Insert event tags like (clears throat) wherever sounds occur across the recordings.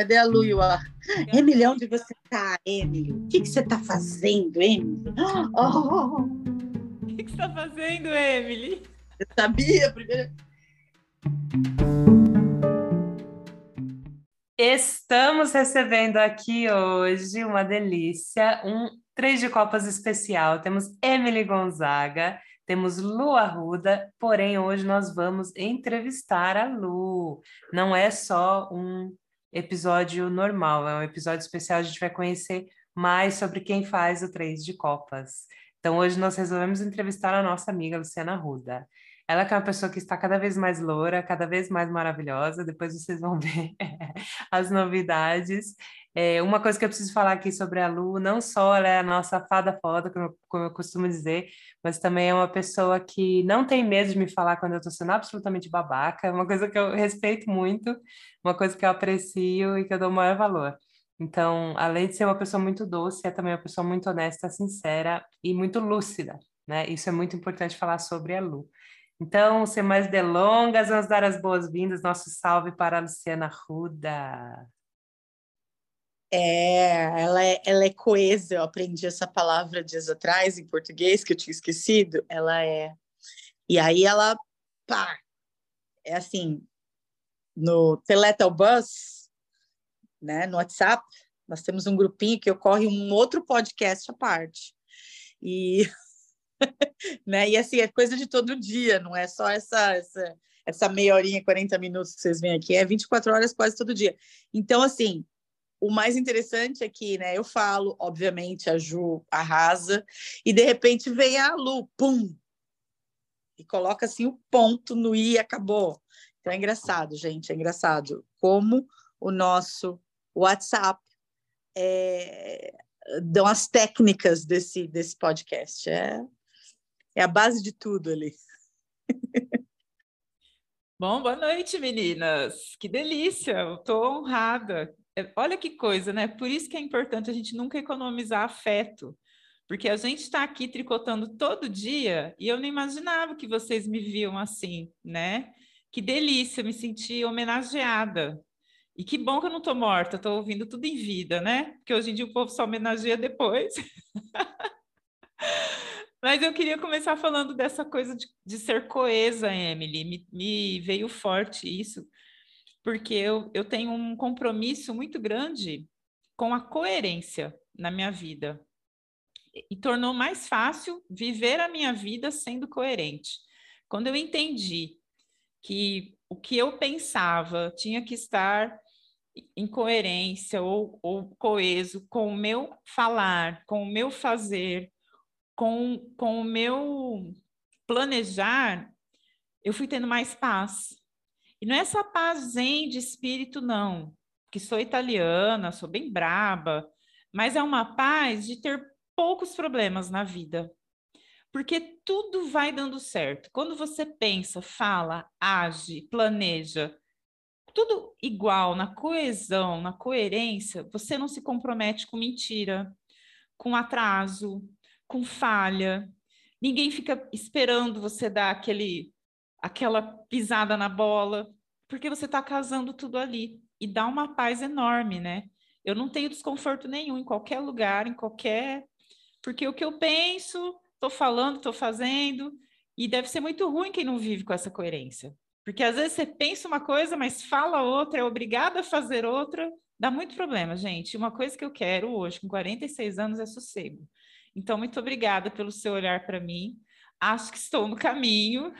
Cadê a Lu e o Ar? Emily, onde você tá, Emily? O que, que você tá fazendo, Emily? (gasps) Oh! O que, que você tá fazendo, Emily? Eu sabia, primeiro. Estamos recebendo aqui hoje uma delícia, um três de copas especial. Temos Emily Gonzaga, temos Lu Arruda, porém hoje nós vamos entrevistar a Lu. Não é só um episódio normal, é um episódio especial, a gente vai conhecer mais sobre quem faz o Três de Copas. Então hoje nós resolvemos entrevistar a nossa amiga Luciana Arruda. Ela que é uma pessoa que está cada vez mais loura, cada vez mais maravilhosa. Depois vocês vão (laughs) ver as novidades. É, uma coisa que eu preciso falar aqui sobre a Lu, não só ela é a nossa fada foda, como como eu costumo dizer, mas também é uma pessoa que não tem medo de me falar quando eu estou sendo absolutamente babaca. É uma coisa que eu respeito muito, uma coisa que eu aprecio e que eu dou o maior valor. Então, além de ser uma pessoa muito doce, é também uma pessoa muito honesta, sincera e muito lúcida, né? Isso é muito importante falar sobre a Lu. Então, sem mais delongas, vamos dar as boas-vindas, nosso salve para a Luciana Ruda. É, ela é, ela é coesa, eu aprendi essa palavra dias atrás em português, que eu tinha esquecido, ela é. E aí ela, pá, é assim, no Teletel Bus, né, no WhatsApp, nós temos um grupinho que ocorre um outro podcast à parte. E (laughs) né? E assim, é coisa de todo dia, não é só essa, essa, essa meia horinha, 40 minutos que vocês vêm aqui, é 24 horas quase todo dia. Então, assim, o mais interessante é que, né, eu falo, obviamente, a Ju arrasa, e de repente vem a Lu, pum! E coloca assim o ponto no i e acabou. Então é engraçado, gente, é engraçado como o nosso WhatsApp é, dão as técnicas desse, desse podcast. É, é a base de tudo ali. Bom, boa noite, meninas. Que delícia, eu estou honrada. É, olha que coisa, né? Por isso que é importante a gente nunca economizar afeto, porque a gente está aqui tricotando todo dia e eu não imaginava que vocês me viam assim, né? Que delícia, me senti homenageada. E que bom que eu não estou morta, estou ouvindo tudo em vida, né? Porque hoje em dia o povo só homenageia depois. (laughs) Mas eu queria começar falando dessa coisa de, de ser coesa, Emily. Me, me, veio forte isso, porque eu, eu tenho um compromisso muito grande com a coerência na minha vida. E, tornou mais fácil viver a minha vida sendo coerente. Quando eu entendi que o que eu pensava tinha que estar em coerência ou, ou coeso com o meu falar, com o meu fazer, com, com o meu planejar, eu fui tendo mais paz. E não é essa paz zen de espírito, não, que sou italiana, sou bem braba, mas é uma paz de ter poucos problemas na vida. Porque tudo vai dando certo. Quando você pensa, fala, age, planeja, tudo igual, na coesão, na coerência, você não se compromete com mentira, com atraso, com falha. Ninguém fica esperando você dar aquele, aquela pisada na bola, porque você está casando tudo ali. E dá uma paz enorme, né? Eu não tenho desconforto nenhum em qualquer lugar, em qualquer. Porque o que eu penso, estou falando, estou fazendo. E deve ser muito ruim quem não vive com essa coerência. Porque às vezes você pensa uma coisa, mas fala outra, é obrigada a fazer outra. Dá muito problema, gente. Uma coisa que eu quero hoje, com 46 anos, é sossego. Então, muito obrigada pelo seu olhar para mim. Acho que estou no caminho.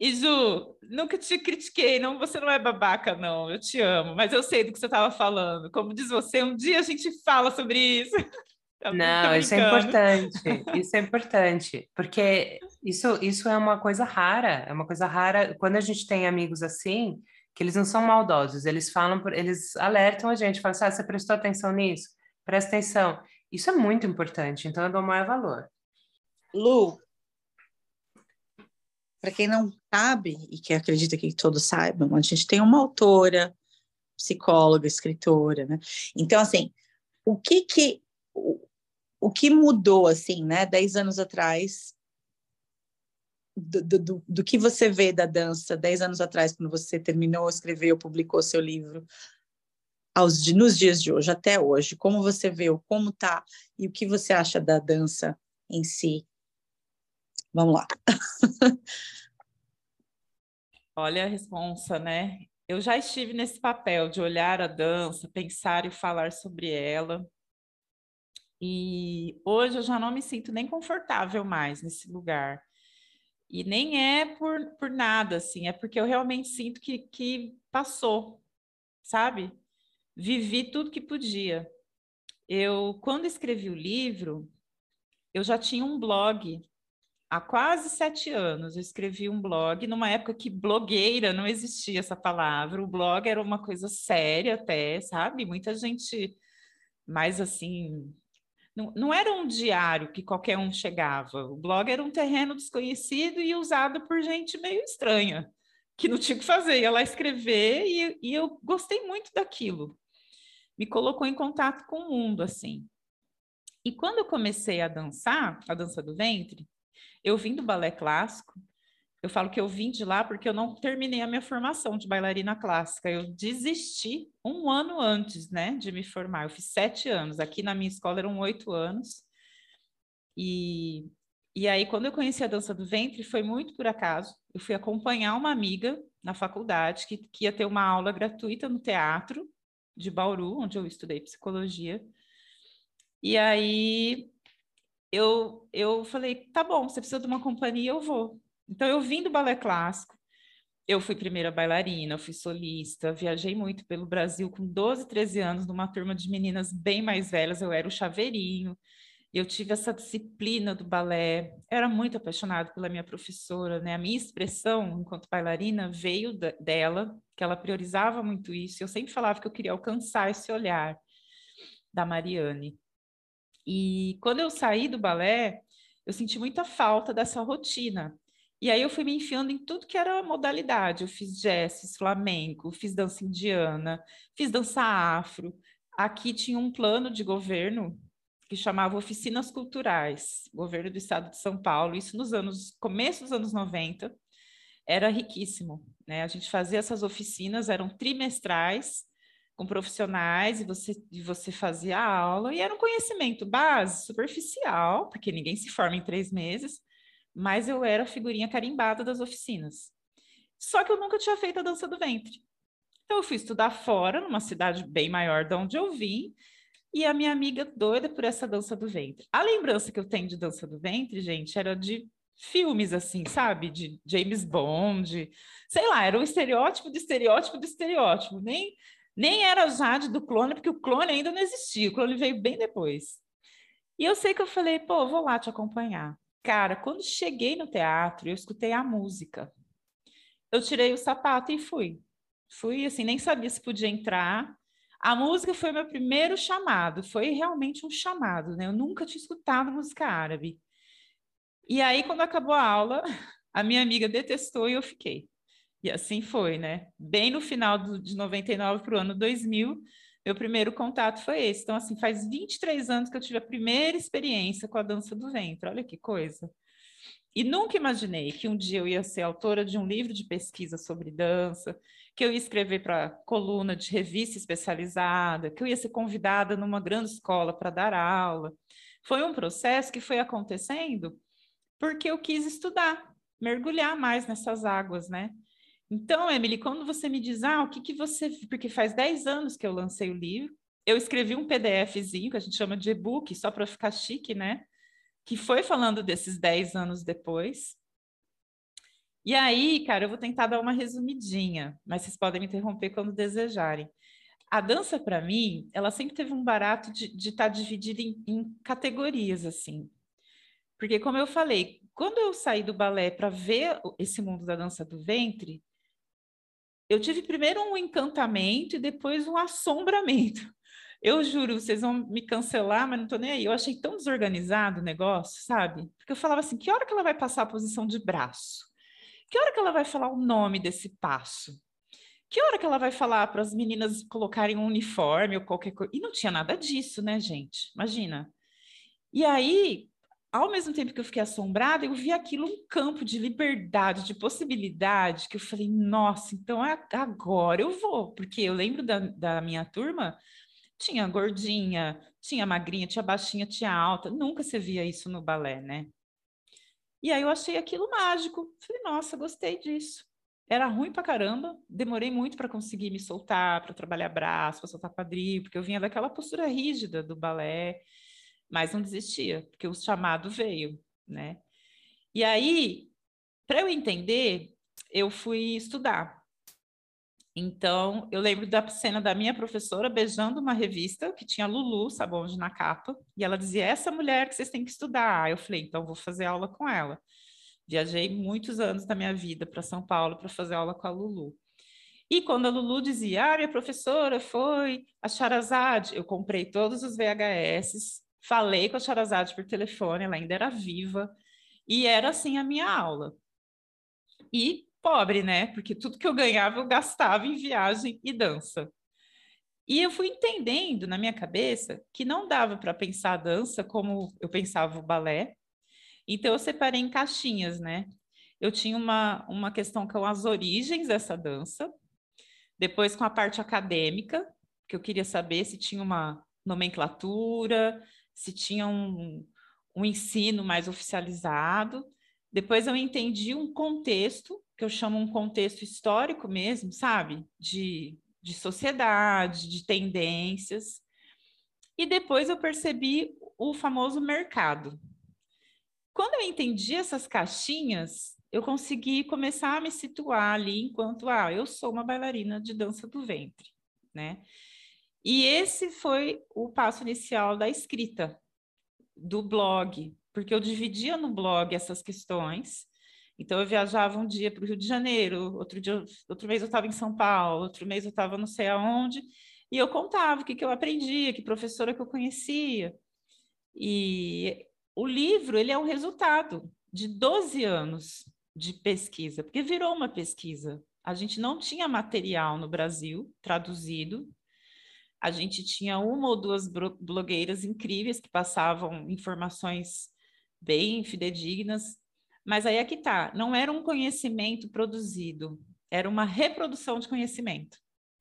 E Ju, nunca te critiquei, não, você não é babaca, não, eu te amo, mas eu sei do que você estava falando. Como diz você, um dia a gente fala sobre isso. (laughs) Tá não, isso é importante, (laughs) isso é importante, porque isso, isso é uma coisa rara, é uma coisa rara. Quando a gente tem amigos assim, que eles não são maldosos, eles falam, eles alertam a gente, falam assim, ah, você prestou atenção nisso? Presta atenção. Isso é muito importante, então eu dou maior valor. Lu, para quem não sabe e que acredita que todos saibam, a gente tem uma autora, psicóloga, escritora, né? Então, assim, o que que o, o que mudou, assim, né, dez anos atrás, do, do, do, que você vê da dança 10 anos atrás, quando você terminou, escreveu, publicou seu livro, aos, nos dias de hoje, até hoje? Como você vê, como tá e o que você acha da dança em si? Vamos lá. Olha a responsa, né? Eu já estive nesse papel de olhar a dança, pensar e falar sobre ela. E hoje eu já não me sinto nem confortável mais nesse lugar. E nem é por, por nada, assim, é porque eu realmente sinto que, que passou, sabe? Vivi tudo que podia. Eu, quando escrevi o livro, eu já tinha um blog há quase sete anos. Eu escrevi um blog numa época que blogueira não existia essa palavra. O blog era uma coisa séria até, sabe? Muita gente mais assim não, não era um diário que qualquer um chegava. O blog era um terreno desconhecido e usado por gente meio estranha, que não tinha o que fazer, ia lá escrever e, e eu gostei muito daquilo. Me colocou em contato com o mundo, assim. E quando eu comecei a dançar, a dança do ventre, eu vim do balé clássico, eu falo que eu vim de lá porque eu não terminei a minha formação de bailarina clássica. Eu desisti um ano antes, né, de me formar. Eu fiz sete anos. Aqui na minha escola eram oito anos. E, e aí, quando eu conheci a dança do ventre, foi muito por acaso. Eu fui acompanhar uma amiga na faculdade que, que ia ter uma aula gratuita no teatro de Bauru, onde eu estudei psicologia. E aí eu, eu falei, tá bom, você precisa de uma companhia, eu vou. Então, eu vim do balé clássico, eu fui primeira bailarina, fui solista, viajei muito pelo Brasil com 12, 13 anos, numa turma de meninas bem mais velhas, eu era o chaveirinho, eu tive essa disciplina do balé, era muito apaixonada pela minha professora, né? A minha expressão enquanto bailarina veio dela, que ela priorizava muito isso, eu sempre falava que eu queria alcançar esse olhar da Mariane. E quando eu saí do balé, eu senti muita falta dessa rotina. E aí eu fui me enfiando em tudo que era modalidade. Eu fiz jazz, flamenco, fiz dança indiana, fiz dança afro. Aqui tinha um plano de governo que chamava Oficinas Culturais, governo do estado de São Paulo, isso nos anos, começo dos anos 90, era riquíssimo, né? A gente fazia essas oficinas, eram trimestrais, com profissionais, e você, e você fazia a aula, e era um conhecimento base, superficial, porque ninguém se forma em três meses, mas eu era a figurinha carimbada das oficinas. Só que eu nunca tinha feito a dança do ventre. Então eu fui estudar fora, numa cidade bem maior de onde eu vim, e a minha amiga doida por essa dança do ventre. A lembrança que eu tenho de dança do ventre, gente, era de filmes assim, sabe? De James Bond, sei lá, era um estereótipo de estereótipo de estereótipo. Nem, nem era Jade do clone, porque o clone ainda não existia, o clone veio bem depois. E eu sei que eu falei, pô, vou lá te acompanhar. Cara, quando cheguei no teatro, eu escutei a música. Eu tirei o sapato e fui. Fui assim, nem sabia se podia entrar. A música foi meu primeiro chamado, foi realmente um chamado, né? Eu nunca tinha escutado música árabe. E aí, quando acabou a aula, (laughs) a minha amiga detestou e eu fiquei. E assim foi, né? Bem no final do, de 99 para o ano 2000, meu primeiro contato foi esse. Então, assim, faz 23 anos que eu tive a primeira experiência com a dança do ventre. Olha que coisa. E nunca imaginei que um dia eu ia ser autora de um livro de pesquisa sobre dança, que eu ia escrever para coluna de revista especializada, que eu ia ser convidada numa grande escola para dar aula. Foi um processo que foi acontecendo porque eu quis estudar, mergulhar mais nessas águas, né? Então, Emily, quando você me diz, ah, o que, que você. Porque faz 10 anos que eu lancei o livro, eu escrevi um PDFzinho, que a gente chama de e-book, só para ficar chique, né? Que foi falando desses 10 anos depois. E aí, cara, eu vou tentar dar uma resumidinha, mas vocês podem me interromper quando desejarem. A dança, para mim, ela sempre teve um barato de estar tá dividida em, em categorias, assim. Porque, como eu falei, quando eu saí do balé para ver esse mundo da dança do ventre, eu tive primeiro um encantamento e depois um assombramento. Eu juro, vocês vão me cancelar, mas não tô nem aí. Eu achei tão desorganizado o negócio, sabe? Porque eu falava assim: que hora que ela vai passar a posição de braço? Que hora que ela vai falar o nome desse passo? Que hora que ela vai falar para as meninas colocarem um uniforme ou qualquer coisa? E não tinha nada disso, né, gente? Imagina. E aí, ao mesmo tempo que eu fiquei assombrada, eu vi aquilo um campo de liberdade, de possibilidade, que eu falei, nossa, então é agora eu vou, porque eu lembro da, da minha turma, tinha gordinha, tinha magrinha, tinha baixinha, tinha alta, nunca se via isso no balé, né? E aí eu achei aquilo mágico, falei, nossa, gostei disso. Era ruim pra caramba, demorei muito para conseguir me soltar, para trabalhar braço, para soltar quadril, porque eu vinha daquela postura rígida do balé mas não desistia, porque o chamado veio, né? E aí, para eu entender, eu fui estudar. Então, eu lembro da cena da minha professora beijando uma revista que tinha Lulu Sabonde na capa, e ela dizia: Essa mulher que vocês têm que estudar. Eu falei: Então, vou fazer aula com ela. Viajei muitos anos da minha vida para São Paulo para fazer aula com a Lulu. E quando a Lulu dizia: Ah, minha professora foi a Charazade, eu comprei todos os VHS, Falei com a Charazade por telefone, ela ainda era viva, e era assim a minha aula. E pobre, né? Porque tudo que eu ganhava eu gastava em viagem e dança. E eu fui entendendo na minha cabeça que não dava para pensar a dança como eu pensava o balé. Então eu separei em caixinhas, né? Eu tinha uma, uma questão com as origens dessa dança, depois com a parte acadêmica, que eu queria saber se tinha uma nomenclatura, se tinha um, um ensino mais oficializado. Depois eu entendi um contexto, que eu chamo um contexto histórico mesmo, sabe? De, de sociedade, de tendências. E depois eu percebi o famoso mercado. Quando eu entendi essas caixinhas, eu consegui começar a me situar ali enquanto, ah, eu sou uma bailarina de dança do ventre, né? E esse foi o passo inicial da escrita do blog, porque eu dividia no blog essas questões. Então eu viajava um dia para o Rio de Janeiro, outro dia, outro mês eu estava em São Paulo, outro mês eu estava não sei aonde, e eu contava o que, que eu aprendia, que professora que eu conhecia. E o livro ele é o resultado de 12 anos de pesquisa, porque virou uma pesquisa. A gente não tinha material no Brasil traduzido a gente tinha uma ou duas blogueiras incríveis que passavam informações bem fidedignas, mas aí é que tá, não era um conhecimento produzido, era uma reprodução de conhecimento.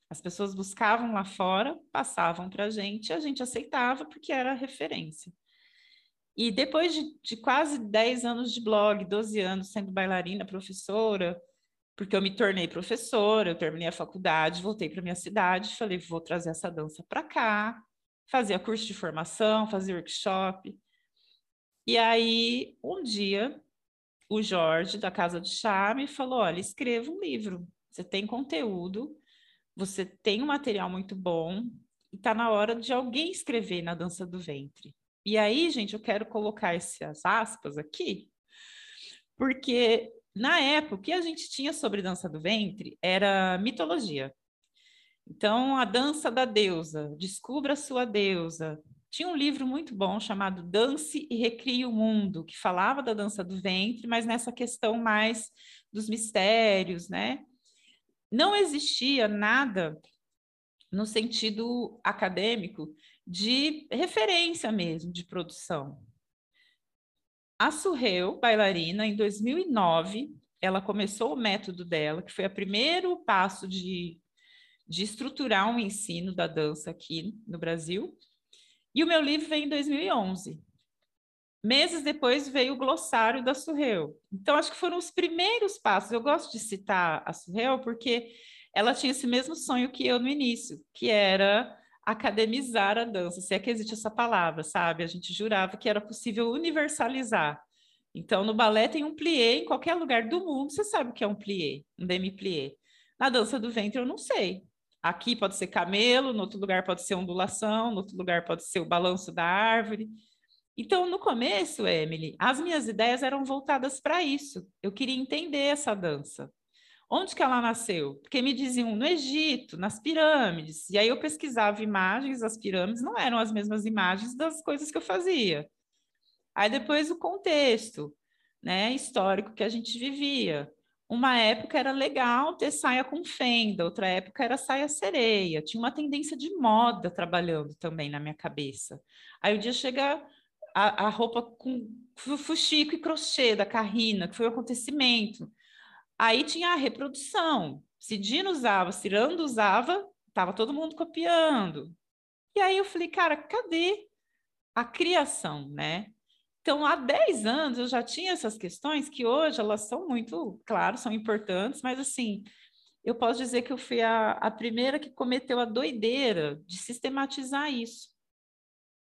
As pessoas buscavam lá fora, passavam para a gente, a gente aceitava porque era referência. E depois de, de, quase 10 anos de blog, 12 anos sendo bailarina, professora, porque eu me tornei professora, eu terminei a faculdade, voltei para minha cidade, falei, vou trazer essa dança para cá, fazia curso de formação, fazia workshop. E aí, um dia, o Jorge, da Casa do Chá, me falou, olha, escreva um livro, você tem conteúdo, você tem um material muito bom, e está na hora de alguém escrever na dança do ventre. E aí, gente, eu quero colocar essas aspas aqui, porque na época, o que a gente tinha sobre dança do ventre era mitologia. Então, a dança da deusa, descubra a sua deusa. Tinha um livro muito bom chamado Dance e Recrie o Mundo, que falava da dança do ventre, mas nessa questão mais dos mistérios, né? Não existia nada no sentido acadêmico de referência mesmo de produção. A Surreu, bailarina, em 2009, ela começou o método dela, que foi o primeiro passo de, de estruturar um ensino da dança aqui no Brasil. E o meu livro veio em 2011. Meses depois veio o glossário da Surreu. Então, acho que foram os primeiros passos. Eu gosto de citar a Surreu porque ela tinha esse mesmo sonho que eu no início, que era academizar a dança, se é que existe essa palavra, sabe? A gente jurava que era possível universalizar. Então, no balé tem um plié em qualquer lugar do mundo, você sabe o que é um plié, um demi-plié. Na dança do ventre eu não sei. Aqui pode ser camelo, no outro lugar pode ser ondulação, no outro lugar pode ser o balanço da árvore. Então, no começo, Emily, as minhas ideias eram voltadas para isso. Eu queria entender essa dança. Onde que ela nasceu? Porque me diziam no Egito, nas pirâmides. E aí eu pesquisava imagens das pirâmides, não eram as mesmas imagens das coisas que eu fazia. Aí depois o contexto, né, histórico que a gente vivia. Uma época era legal ter saia com fenda, outra época era saia sereia. Tinha uma tendência de moda trabalhando também na minha cabeça. Aí o dia chega a, a roupa com fuxico e crochê da Carrina, que foi o um acontecimento. Aí tinha a reprodução. Se Dino usava, Cirando usava, tava todo mundo copiando. E aí eu falei, cara, cadê a criação, né? Então, há 10 anos eu já tinha essas questões que hoje elas são muito, claro, são importantes, mas assim, eu posso dizer que eu fui a, a primeira que cometeu a doideira de sistematizar isso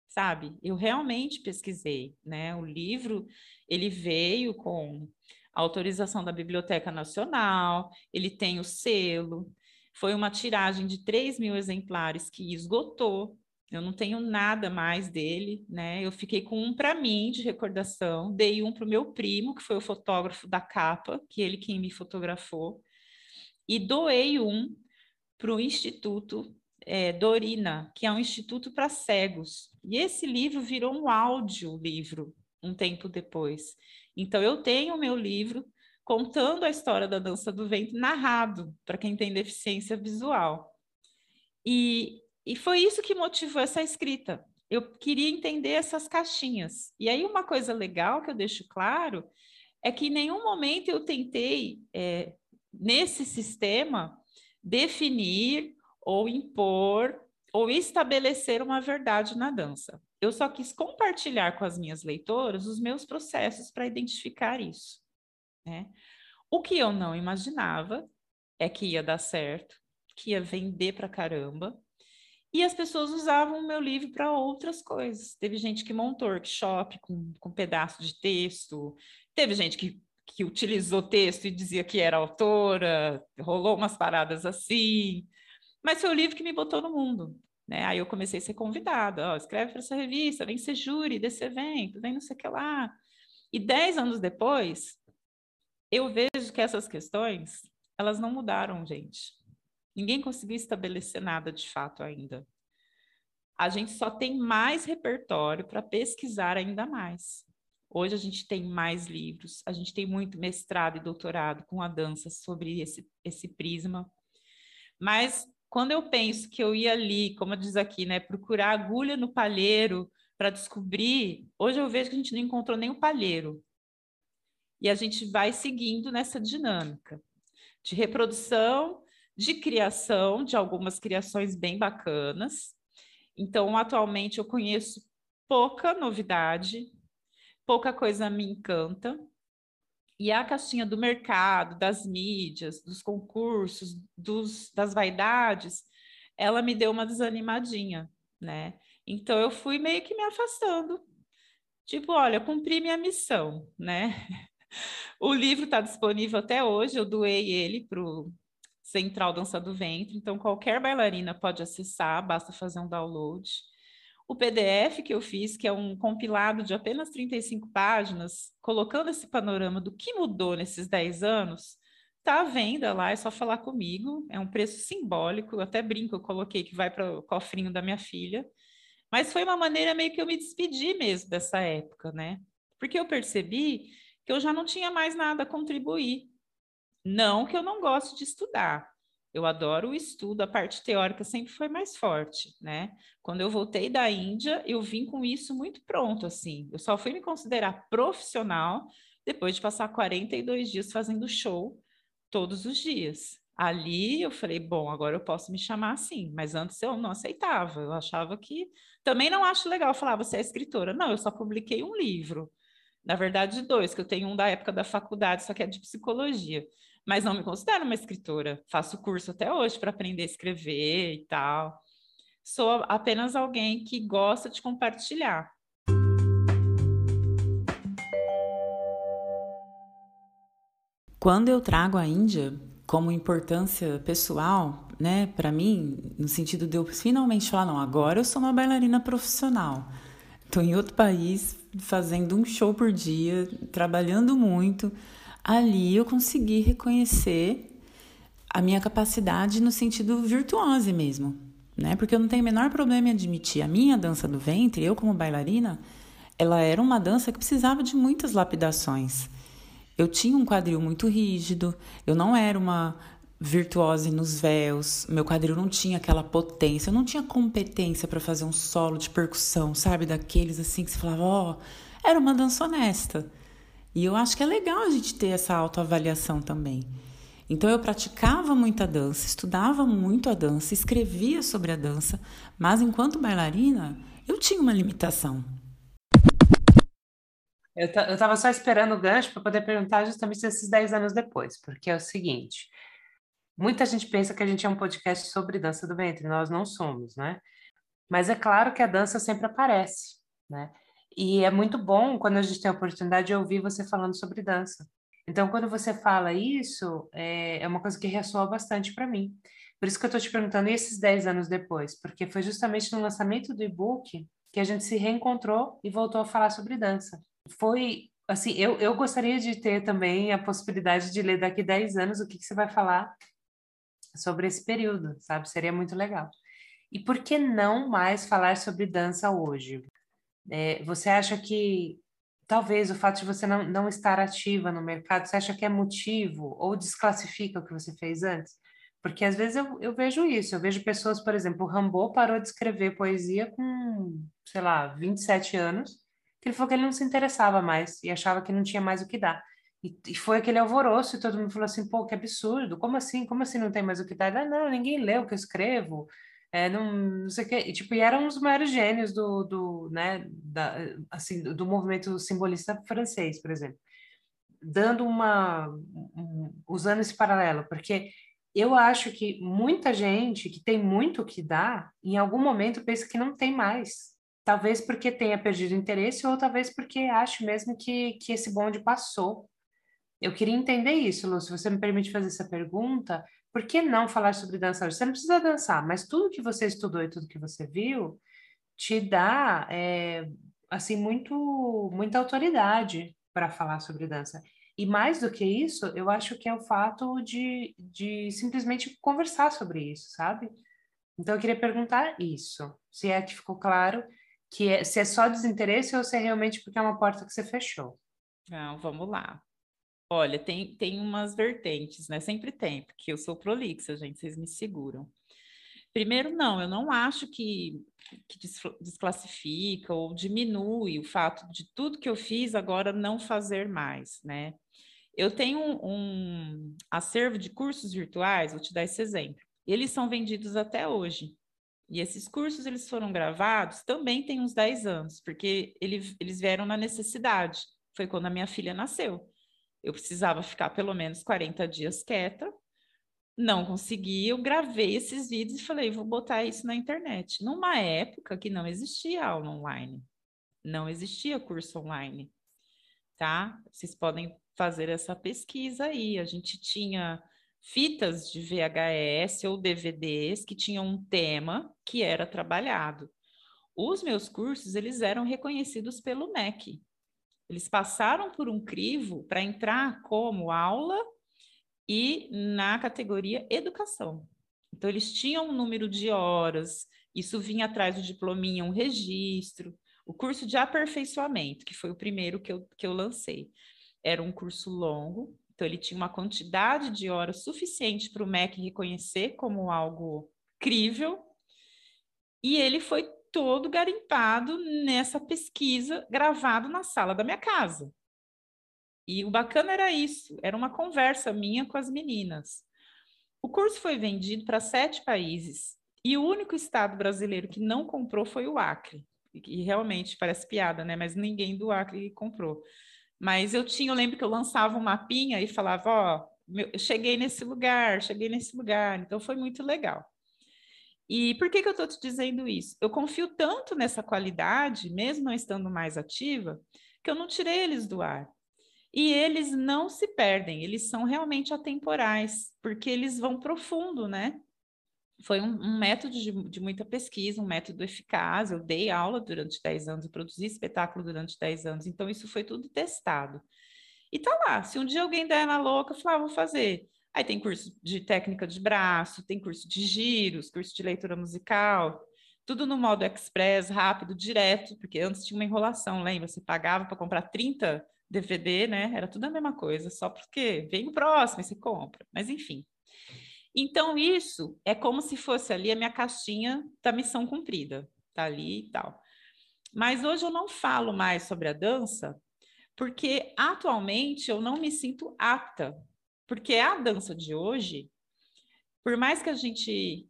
sabe? Eu realmente pesquisei, né? O livro, ele veio com autorização da Biblioteca Nacional, ele tem o selo, foi uma tiragem de 3 mil exemplares que esgotou, eu não tenho nada mais dele, né? Eu fiquei com um para mim de recordação, dei um para o meu primo, que foi o fotógrafo da capa, que ele quem me fotografou, e doei um para o Instituto é, Dorina, que é um instituto para cegos. E esse livro virou um áudio livro um tempo depois. Então eu tenho o meu livro contando a história da dança do vento narrado para quem tem deficiência visual. E, e foi isso que motivou essa escrita. Eu queria entender essas caixinhas. E aí uma coisa legal que eu deixo claro é que em nenhum momento eu tentei é, nesse sistema definir ou impor ou estabelecer uma verdade na dança. Eu só quis compartilhar com as minhas leitoras os meus processos para identificar isso. Né? O que eu não imaginava é que ia dar certo, que ia vender para caramba, e as pessoas usavam o meu livro para outras coisas. Teve gente que montou workshop com, com pedaço de texto, teve gente que, que utilizou texto e dizia que era autora, rolou umas paradas assim. Mas foi o livro que me botou no mundo. Né? Aí eu comecei a ser convidada, ó, escreve para essa revista, vem ser júri desse evento, vem não sei o que lá. E dez anos depois, eu vejo que essas questões, elas não mudaram, gente. Ninguém conseguiu estabelecer nada de fato ainda. A gente só tem mais repertório para pesquisar ainda mais. Hoje a gente tem mais livros, a gente tem muito mestrado e doutorado com a dança sobre esse, esse prisma. Mas quando eu penso que eu ia ali, como diz aqui, né, procurar agulha no palheiro para descobrir, hoje eu vejo que a gente não encontrou nem o palheiro. E a gente vai seguindo nessa dinâmica de reprodução, de criação, de algumas criações bem bacanas. Então, atualmente eu conheço pouca novidade, pouca coisa me encanta, e a caixinha do mercado, das mídias, dos concursos, dos, das vaidades, ela me deu uma desanimadinha, né? Então eu fui meio que me afastando. Tipo, olha, cumpri minha missão, né? (laughs) O livro está disponível até hoje, eu doei ele para o Central Dança do Ventre, então qualquer bailarina pode acessar, basta fazer um download. O PDF que eu fiz, que é um compilado de apenas 35 páginas, colocando esse panorama do que mudou nesses 10 anos, está à venda lá, é só falar comigo. É um preço simbólico, eu até brinco, eu coloquei que vai para o cofrinho da minha filha. Mas foi uma maneira meio que eu me despedi mesmo dessa época, né? Porque eu percebi que eu já não tinha mais nada a contribuir. Não que eu não goste de estudar, eu adoro o estudo, a parte teórica sempre foi mais forte, né? Quando eu voltei da Índia, eu vim com isso muito pronto, assim. Eu só fui me considerar profissional depois de passar 42 dias fazendo show todos os dias. Ali eu falei, bom, agora eu posso me chamar assim, mas antes eu não aceitava, eu achava que. Também não acho legal falar, você é escritora. Não, eu só publiquei um livro. Na verdade, dois, que eu tenho um da época da faculdade, só que é de psicologia mas não me considero uma escritora. Faço curso até hoje para aprender a escrever e tal. Sou apenas alguém que gosta de compartilhar. Quando eu trago a Índia como importância pessoal, né, para mim, no sentido de eu finalmente falar, não, agora eu sou uma bailarina profissional. Estou em outro país, fazendo um show por dia, trabalhando muito, ali eu consegui reconhecer a minha capacidade no sentido virtuose mesmo, né? Porque eu não tenho o menor problema em admitir a minha dança do ventre, eu como bailarina, ela era uma dança que precisava de muitas lapidações. Eu tinha um quadril muito rígido, eu não era uma virtuose nos véus, meu quadril não tinha aquela potência, eu não tinha competência para fazer um solo de percussão, sabe? Daqueles assim que você falava, ó, oh, era uma dança honesta. E eu acho que é legal a gente ter essa autoavaliação também. Então eu praticava muita dança, estudava muito a dança, escrevia sobre a dança, mas enquanto bailarina, eu tinha uma limitação. Eu estava só esperando o gancho para poder perguntar justamente esses 10 anos depois, porque é o seguinte: muita gente pensa que a gente é um podcast sobre dança do ventre, nós não somos, né? Mas é claro que a dança sempre aparece, né? E é muito bom quando a gente tem a oportunidade de ouvir você falando sobre dança. Então, quando você fala isso, é, é uma coisa que ressoa bastante para mim. Por isso que eu estou te perguntando, esses 10 anos depois? Porque foi justamente no lançamento do e-book que a gente se reencontrou e voltou a falar sobre dança. Foi, assim, eu, eu gostaria de ter também a possibilidade de ler daqui 10 anos o que, que você vai falar sobre esse período, sabe? Seria muito legal. E por que não mais falar sobre dança hoje? É, você acha que talvez o fato de você não, não estar ativa no mercado, você acha que é motivo ou desclassifica o que você fez antes? Porque às vezes eu, eu vejo isso, eu vejo pessoas, por exemplo, o Rambo parou de escrever poesia com, sei lá, 27 anos, que ele falou que ele não se interessava mais e achava que não tinha mais o que dar. E, e foi aquele alvoroço e todo mundo falou assim, pô, que absurdo, como assim? Como assim não tem mais o que dar? Ah, não, ninguém lê o que eu escrevo, é, não, não sei o que, tipo, e eram os maiores gênios do, do né, da, assim, do, movimento simbolista francês, por exemplo, dando uma, um, usando esse paralelo, porque eu acho que muita gente que tem muito que dar, em algum momento pensa que não tem mais, talvez porque tenha perdido interesse ou talvez porque acho mesmo que, que esse bonde passou. Eu queria entender isso, Lu, se você me permite fazer essa pergunta, por que não falar sobre dança hoje? Você não precisa dançar, mas tudo que você estudou e tudo que você viu te dá, é, assim, muito, muita autoridade para falar sobre dança. E mais do que isso, eu acho que é o fato de, de simplesmente conversar sobre isso, sabe? Então, eu queria perguntar isso, se é que ficou claro que é, se é só desinteresse ou se é realmente porque é uma porta que você fechou. Não, vamos lá. Olha, tem, tem umas vertentes, né? Sempre tem, porque eu sou prolixa, gente, vocês me seguram. Primeiro, não, eu não acho que, que desclassifica ou diminui o fato de tudo que eu fiz agora não fazer mais, né? Eu tenho um, um acervo de cursos virtuais, vou te dar esse exemplo. Eles são vendidos até hoje. E esses cursos, eles foram gravados também tem uns 10 anos, porque ele, eles vieram na necessidade. Foi quando a minha filha nasceu. Eu precisava ficar pelo menos 40 dias quieta. Não consegui, eu gravei esses vídeos e falei, vou botar isso na internet. Numa época que não existia aula online, não existia curso online, tá? Vocês podem fazer essa pesquisa aí. A gente tinha fitas de VHS ou DVDs que tinham um tema que era trabalhado. Os meus cursos, eles eram reconhecidos pelo MEC, eles passaram por um crivo para entrar como aula e na categoria educação. Então, eles tinham um número de horas, isso vinha atrás do diplominha, um registro. O curso de aperfeiçoamento, que foi o primeiro que eu, que eu lancei, era um curso longo, então ele tinha uma quantidade de horas suficiente para o MEC reconhecer como algo crível, e ele foi todo garimpado nessa pesquisa gravado na sala da minha casa. E o bacana era isso, era uma conversa minha com as meninas. O curso foi vendido para sete países e o único estado brasileiro que não comprou foi o Acre. E realmente parece piada, né? Mas ninguém do Acre comprou. Mas eu tinha, eu lembro que eu lançava um mapinha e falava, ó, eu cheguei nesse lugar, cheguei nesse lugar. Então foi muito legal. E por que, que eu estou te dizendo isso? Eu confio tanto nessa qualidade, mesmo não estando mais ativa, que eu não tirei eles do ar. E eles não se perdem, eles são realmente atemporais, porque eles vão profundo, né? Foi um, um método de, de, muita pesquisa, um método eficaz. Eu dei aula durante 10 anos, produzi espetáculo durante 10 anos, então isso foi tudo testado. E tá lá, se um dia alguém der na louca, falar, ah, vou fazer. Aí tem curso de técnica de braço, tem curso de giros, curso de leitura musical, tudo no modo express, rápido, direto, porque antes tinha uma enrolação, lembra? Você pagava para comprar 30 DVD, né? Era tudo a mesma coisa, só porque vem o próximo e você compra. Mas enfim. Então, isso é como se fosse ali a minha caixinha da missão cumprida, tá ali e tal. Mas hoje eu não falo mais sobre a dança, porque atualmente eu não me sinto apta, porque a dança de hoje, por mais que a gente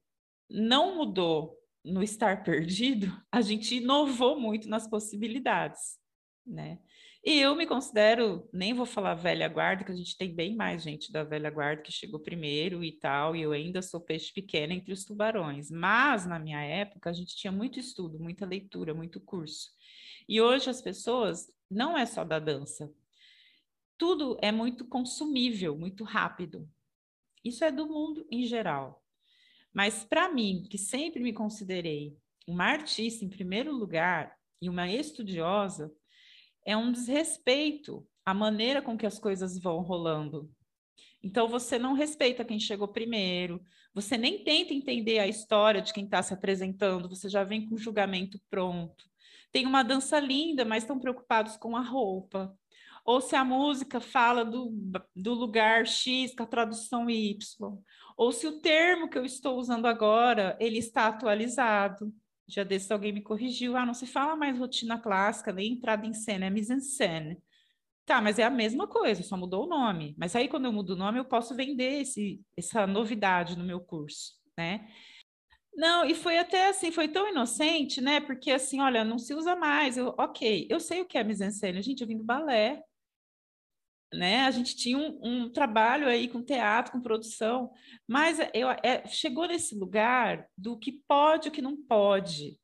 não mudou no estar (laughs) perdido, a gente inovou muito nas possibilidades, né? E eu me considero, nem vou falar velha guarda, que a gente tem bem mais gente da velha guarda que chegou primeiro e tal, e eu ainda sou peixe pequeno entre os tubarões. Mas na minha época a gente tinha muito estudo, muita leitura, muito curso. E hoje as pessoas não é só da dança. Tudo é muito consumível, muito rápido. Isso é do mundo em geral. Mas para mim, que sempre me considerei uma artista em primeiro lugar e uma estudiosa, é um desrespeito à maneira com que as coisas vão rolando. Então, você não respeita quem chegou primeiro, você nem tenta entender a história de quem está se apresentando, você já vem com o julgamento pronto. Tem uma dança linda, mas estão preocupados com a roupa. Ou se a música fala do, do lugar X com a tradução Y. Ou se o termo que eu estou usando agora, ele está atualizado. Já desse alguém me corrigiu, ah, não se fala mais rotina clássica, nem entrada em cena, é mise en scène. Tá, mas é a mesma coisa, só mudou o nome. Mas aí, quando eu mudo o nome, eu posso vender esse, essa novidade no meu curso, né? Não, e foi até assim, foi tão inocente, né? Porque assim, olha, não se usa mais. Eu, ok, eu sei o que é mise en scène. Gente, eu vim do balé, né? A gente tinha um, um, trabalho aí com teatro, com produção, mas eu, é, chegou nesse lugar do que pode o que não pode.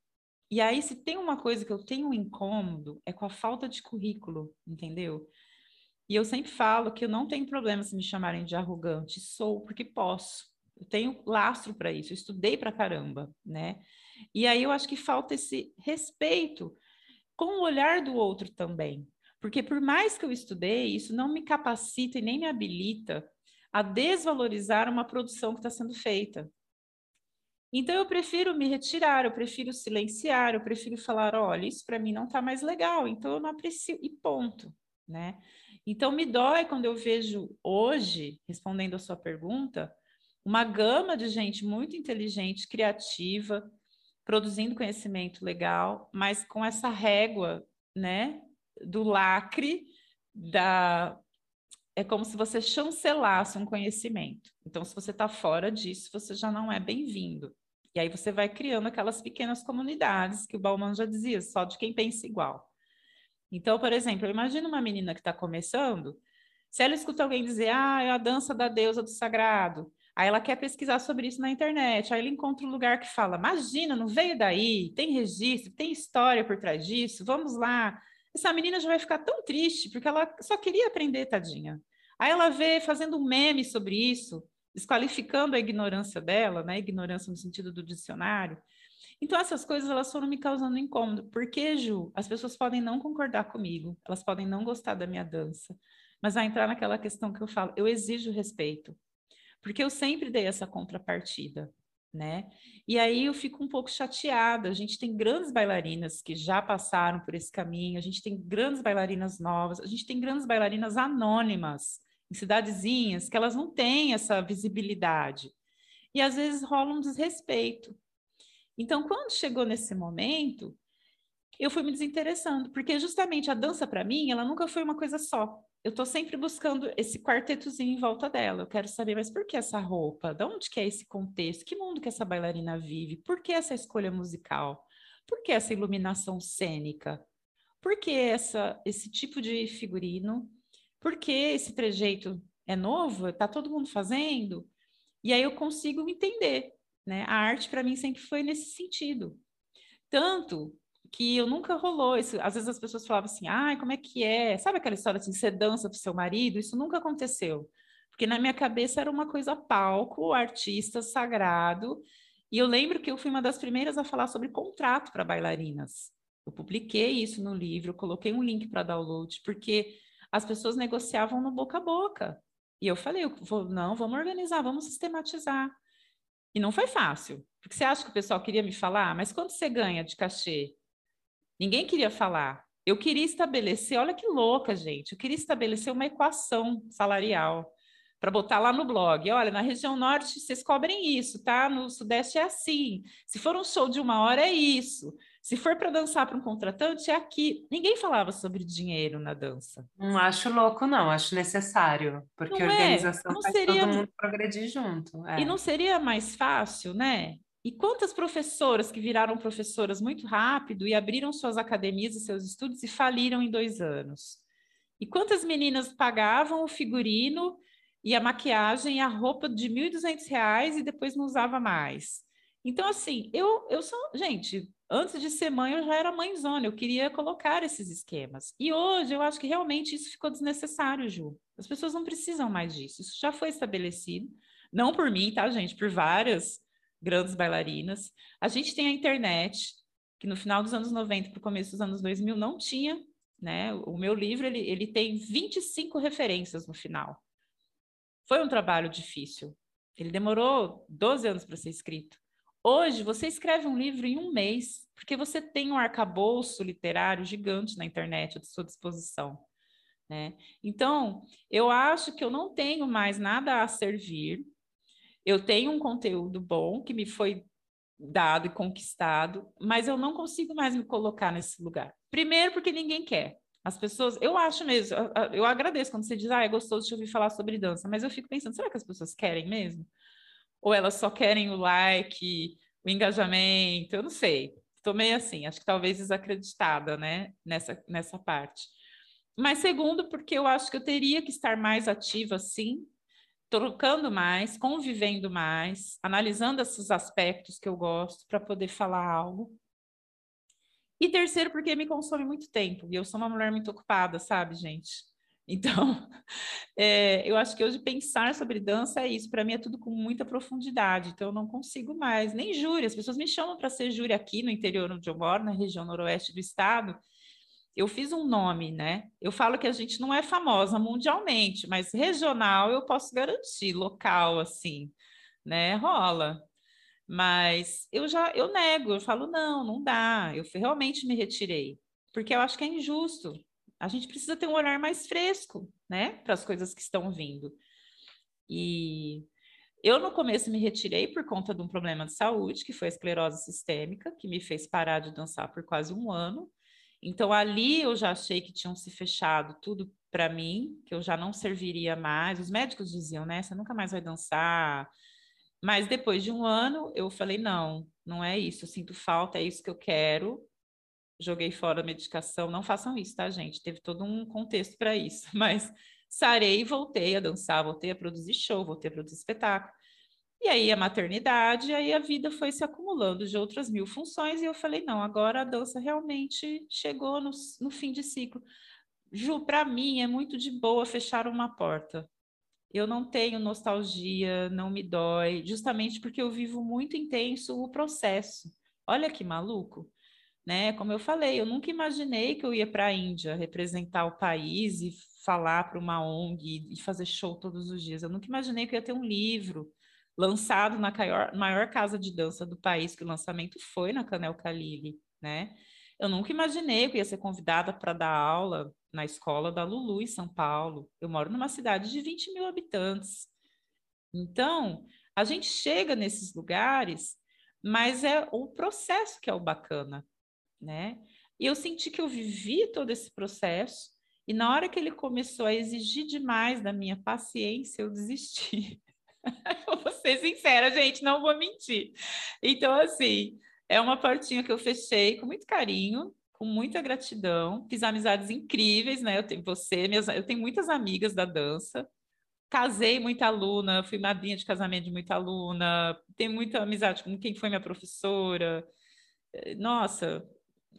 E aí, se tem uma coisa que eu tenho um incômodo, é com a falta de currículo, entendeu? E eu sempre falo que eu não tenho problema se me chamarem de arrogante, sou porque posso. Eu tenho lastro para isso, eu estudei para caramba, né? E aí eu acho que falta esse respeito com o olhar do outro também, porque por mais que eu estudei, isso não me capacita e nem me habilita a desvalorizar uma produção que está sendo feita. Então eu prefiro me retirar, eu prefiro silenciar, eu prefiro falar, olha, isso para mim não está mais legal, então eu não aprecio e ponto, né? Então me dói quando eu vejo hoje, respondendo a sua pergunta, uma gama de gente muito inteligente, criativa, produzindo conhecimento legal, mas com essa régua, né, do lacre da é como se você chancelasse um conhecimento. Então, se você está fora disso, você já não é bem-vindo. E aí você vai criando aquelas pequenas comunidades que o Bauman já dizia, só de quem pensa igual. Então, por exemplo, imagina uma menina que está começando, se ela escuta alguém dizer, ah, é a dança da deusa do sagrado, aí ela quer pesquisar sobre isso na internet, aí ela encontra um lugar que fala, imagina, não veio daí, tem registro, tem história por trás disso, vamos lá, essa menina já vai ficar tão triste, porque ela só queria aprender, tadinha. Aí ela vê fazendo um meme sobre isso, desqualificando a ignorância dela, né? Ignorância no sentido do dicionário. Então, essas coisas elas foram me causando incômodo. Porque, Ju, as pessoas podem não concordar comigo, elas podem não gostar da minha dança, mas vai entrar naquela questão que eu falo, eu exijo respeito. Porque eu sempre dei essa contrapartida né? E aí eu fico um pouco chateada. A gente tem grandes bailarinas que já passaram por esse caminho, a gente tem grandes bailarinas novas, a gente tem grandes bailarinas anônimas em cidadezinhas que elas não têm essa visibilidade. E às vezes rola um desrespeito. Então, quando chegou nesse momento, eu fui me desinteressando, porque justamente a dança para mim, ela nunca foi uma coisa só eu estou sempre buscando esse quartetozinho em volta dela. Eu quero saber, mas por que essa roupa? De onde que é esse contexto? Que mundo que essa bailarina vive? Por que essa escolha musical? Por que essa iluminação cênica? Por que essa, esse tipo de figurino? Por que esse trejeito é novo? Está todo mundo fazendo? E aí eu consigo entender. Né? A arte, para mim, sempre foi nesse sentido. Tanto que eu nunca rolou isso. Às vezes as pessoas falavam assim, ai, como é que é? Sabe aquela história assim, você dança pro seu marido? Isso nunca aconteceu. Porque na minha cabeça era uma coisa palco, artista sagrado. E eu lembro que eu fui uma das primeiras a falar sobre contrato para bailarinas. Eu publiquei isso no livro, coloquei um link para download, porque as pessoas negociavam no boca a boca. E eu falei, eu vou, não, vamos organizar, vamos sistematizar. E não foi fácil, porque você acha que o pessoal queria me falar, mas quanto você ganha de cachê? Ninguém queria falar. Eu queria estabelecer, olha que louca, gente, eu queria estabelecer uma equação salarial para botar lá no blog. Olha, na região norte vocês cobrem isso, tá? No sudeste é assim. Se for um show de uma hora, é isso. Se for para dançar para um contratante, é aqui. Ninguém falava sobre dinheiro na dança. Não acho louco, não. Acho necessário. Porque não a é? organização é? não faz seria... todo mundo progredir junto. É. E não seria mais fácil, né? E quantas professoras que viraram professoras muito rápido e abriram suas academias e seus estudos e faliram em dois anos? E quantas meninas pagavam o figurino e a maquiagem e a roupa de R$ 1.200 e depois não usava mais? Então, assim, eu, eu sou. Gente, antes de ser mãe, eu já era mãezona, eu queria colocar esses esquemas. E hoje eu acho que realmente isso ficou desnecessário, Ju. As pessoas não precisam mais disso. Isso já foi estabelecido. Não por mim, tá, gente? Por várias grandes bailarinas. A gente tem a internet, que no final dos anos 90 para o começo dos anos 2000 não tinha, né? O meu livro ele, ele tem 25 referências no final. Foi um trabalho difícil. Ele demorou 12 anos para ser escrito. Hoje, você escreve um livro em um mês, porque você tem um arcabouço literário gigante na internet à sua disposição. Né? Então, eu acho que eu não tenho mais nada a servir eu tenho um conteúdo bom que me foi dado e conquistado, mas eu não consigo mais me colocar nesse lugar. Primeiro, porque ninguém quer. As pessoas, eu acho mesmo, eu agradeço quando você diz, ah, é gostoso de ouvir falar sobre dança, mas eu fico pensando, será que as pessoas querem mesmo? Ou elas só querem o like, o engajamento? Eu não sei. Estou meio assim, acho que talvez desacreditada, né, nessa, nessa parte. Mas segundo, porque eu acho que eu teria que estar mais ativa, sim, trocando mais, convivendo mais, analisando esses aspectos que eu gosto para poder falar algo. E terceiro, porque me consome muito tempo, e eu sou uma mulher muito ocupada, sabe, gente? (laughs) Então, (laughs) é, eu acho que hoje pensar sobre dança é isso, para mim é tudo com muita profundidade, então eu não consigo mais, nem júri, as pessoas me chamam para ser júri aqui no interior onde eu moro, na região noroeste do estado, eu fiz um nome, né? Eu falo que a gente não é famosa mundialmente, mas regional eu posso garantir, local assim, né? Rola. Mas eu já eu nego, eu falo não, não dá. Eu realmente me retirei, porque eu acho que é injusto. A gente precisa ter um olhar mais fresco, né, para as coisas que estão vindo. E eu no começo me retirei por conta de um problema de saúde, que foi a esclerose sistêmica, que me fez parar de dançar por quase um ano. Então, ali eu já achei que tinham se fechado tudo para mim, que eu já não serviria mais. Os médicos diziam, né? Você nunca mais vai dançar. Mas depois de um ano, eu falei: não, não é isso. Eu sinto falta, é isso que eu quero. Joguei fora a medicação. Não façam isso, tá, gente? Teve todo um contexto para isso. (laughs) Mas sarei e voltei a dançar, voltei a produzir show, voltei a produzir espetáculo. E aí a maternidade, aí a vida foi se acumulando de outras mil funções, e eu falei, não, agora a dança realmente chegou no, no fim de ciclo. Ju, para mim é muito de boa fechar uma porta. Eu não tenho nostalgia, não me dói, justamente porque eu vivo muito intenso o processo. Olha que maluco, né? Como eu falei, eu nunca imaginei que eu ia para a Índia representar o país e falar para uma ONG e fazer show todos os dias. Eu nunca imaginei que eu ia ter um livro lançado na maior, casa de dança do país, que o lançamento foi na Canel Calili, né? Eu nunca imaginei que ia ser convidada para dar aula na escola da Lulu em São Paulo. Eu moro numa cidade de 20 mil habitantes. Então, a gente chega nesses lugares, mas é o processo que é o bacana, né? E eu senti que eu vivi todo esse processo, e na hora que ele começou a exigir demais da minha paciência, eu desisti. (laughs) eu ser sincera, gente, não vou mentir. Então, assim, é uma portinha que eu fechei com muito carinho, com muita gratidão. Fiz amizades incríveis, né? Eu tenho você, minhas, eu tenho muitas amigas da dança. Casei muita aluna, fui madrinha de casamento de muita aluna, tenho muita amizade com quem foi minha professora. Nossa,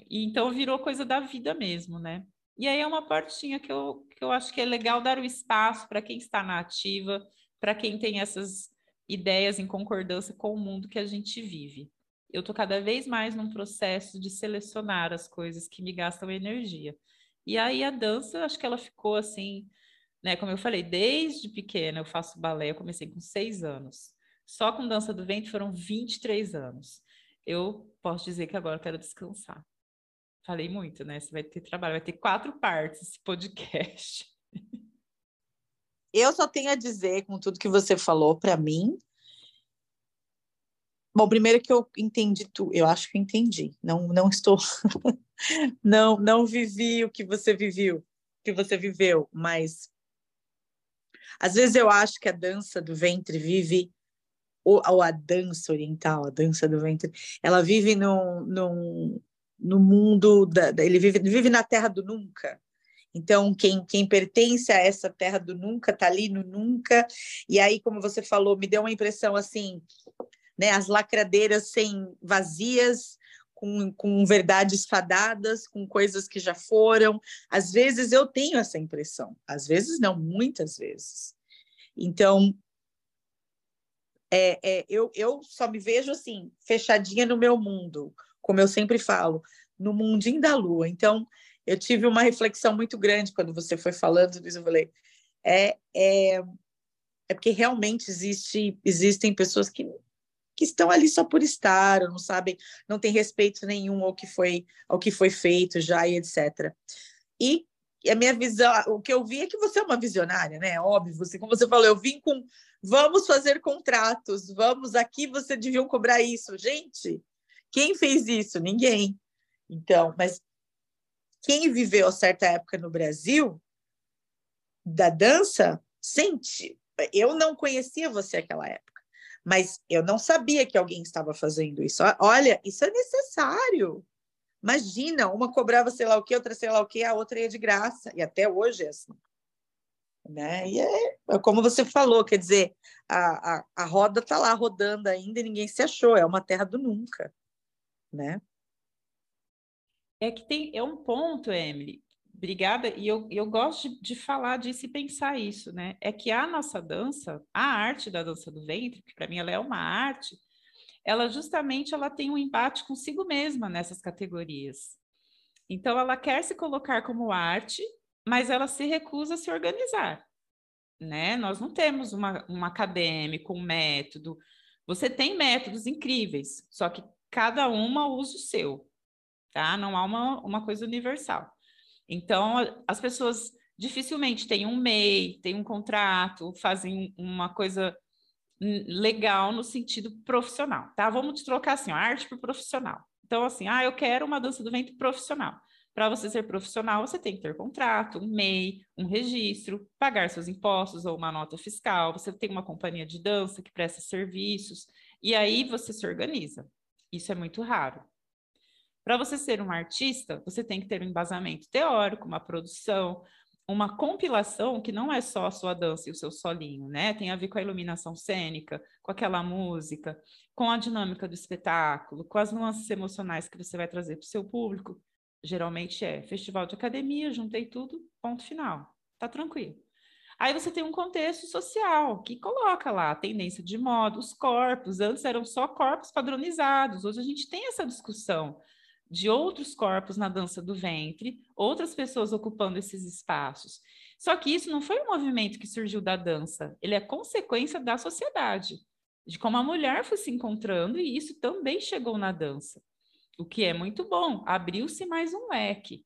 então virou coisa da vida mesmo, né? E aí é uma portinha que eu, que eu acho que é legal dar o espaço para quem está na ativa, para quem tem essas ideias em concordância com o mundo que a gente vive. Eu estou cada vez mais num processo de selecionar as coisas que me gastam energia. E aí a dança, acho que ela ficou assim, né? Como eu falei, desde pequena eu faço balé, eu comecei com seis anos. Só com dança do ventre foram 23 anos. Eu posso dizer que agora eu quero descansar. Falei muito, né? Você vai ter trabalho, vai ter quatro partes esse podcast. (laughs) eu só tenho a dizer, com tudo que você falou para mim. Bom, primeiro que eu entendi tu, eu acho que eu entendi. Não, não estou, (laughs) não, não vivi o que você viveu, que você viveu, mas às vezes eu acho que a dança do ventre vive ou, ou a dança oriental, a dança do ventre, ela vive no, no, no mundo da, ele vive, vive na terra do nunca. Então, quem, quem pertence a essa terra do nunca está ali no nunca. E aí, como você falou, me deu uma impressão assim, né? As lacradeiras sem vazias, com, com verdades fadadas, com coisas que já foram. Às vezes eu tenho essa impressão, às vezes não, muitas vezes. Então, é, é, eu, eu só me vejo assim, fechadinha no meu mundo, como eu sempre falo, no mundinho da lua. Então, eu tive uma reflexão muito grande quando você foi falando disso. Eu falei, é, é, é porque realmente existe, existem pessoas que, que estão ali só por estar, não sabem, não tem respeito nenhum ao que foi, ao que foi feito já e etc. E a minha visão, o que eu vi é que você é uma visionária, né? Óbvio, você, como você falou, eu vim com vamos fazer contratos, vamos aqui, você devia cobrar isso. Gente, quem fez isso? Ninguém. Então, mas quem viveu certa época no Brasil da dança sente. Eu não conhecia você naquela época, mas eu não sabia que alguém estava fazendo isso. Olha, isso é necessário. Imagina, uma cobrava sei lá o que, outra sei lá o que, a outra ia de graça. E até hoje é assim. Né? E é, é como você falou, quer dizer, a, a, a roda está lá rodando ainda e ninguém se achou. É uma terra do nunca. Né? É que tem é um ponto, Emily. Obrigada, e eu, eu gosto de, de falar disso e pensar isso, né? É que a nossa dança, a arte da dança do ventre, que para mim ela é uma arte, ela justamente ela tem um embate consigo mesma nessas categorias. Então ela quer se colocar como arte, mas ela se recusa a se organizar, né? Nós não temos uma, um acadêmico, um método. Você tem métodos incríveis, só que cada uma usa o seu tá? Não há uma, uma coisa universal. Então, as pessoas dificilmente têm um MEI, têm um contrato, fazem uma coisa legal no sentido profissional, tá? Vamos trocar assim, ó, arte por profissional. Então, assim, ah, eu quero uma dança do vento profissional. Para você ser profissional, você tem que ter contrato, um MEI, um registro, pagar seus impostos ou uma nota fiscal, você tem uma companhia de dança que presta serviços, e aí você se organiza. Isso é muito raro. Para você ser um artista, você tem que ter um embasamento teórico, uma produção, uma compilação que não é só a sua dança e o seu solinho, né? Tem a ver com a iluminação cênica, com aquela música, com a dinâmica do espetáculo, com as nuances emocionais que você vai trazer para o seu público. Geralmente é festival de academia, juntei tudo, ponto final. Tá tranquilo. Aí você tem um contexto social que coloca lá a tendência de moda, os corpos. Antes eram só corpos padronizados, hoje a gente tem essa discussão de outros corpos na dança do ventre, outras pessoas ocupando esses espaços. Só que isso não foi um movimento que surgiu da dança, ele é consequência da sociedade, de como a mulher foi se encontrando, e isso também chegou na dança, o que é muito bom, abriu-se mais um leque.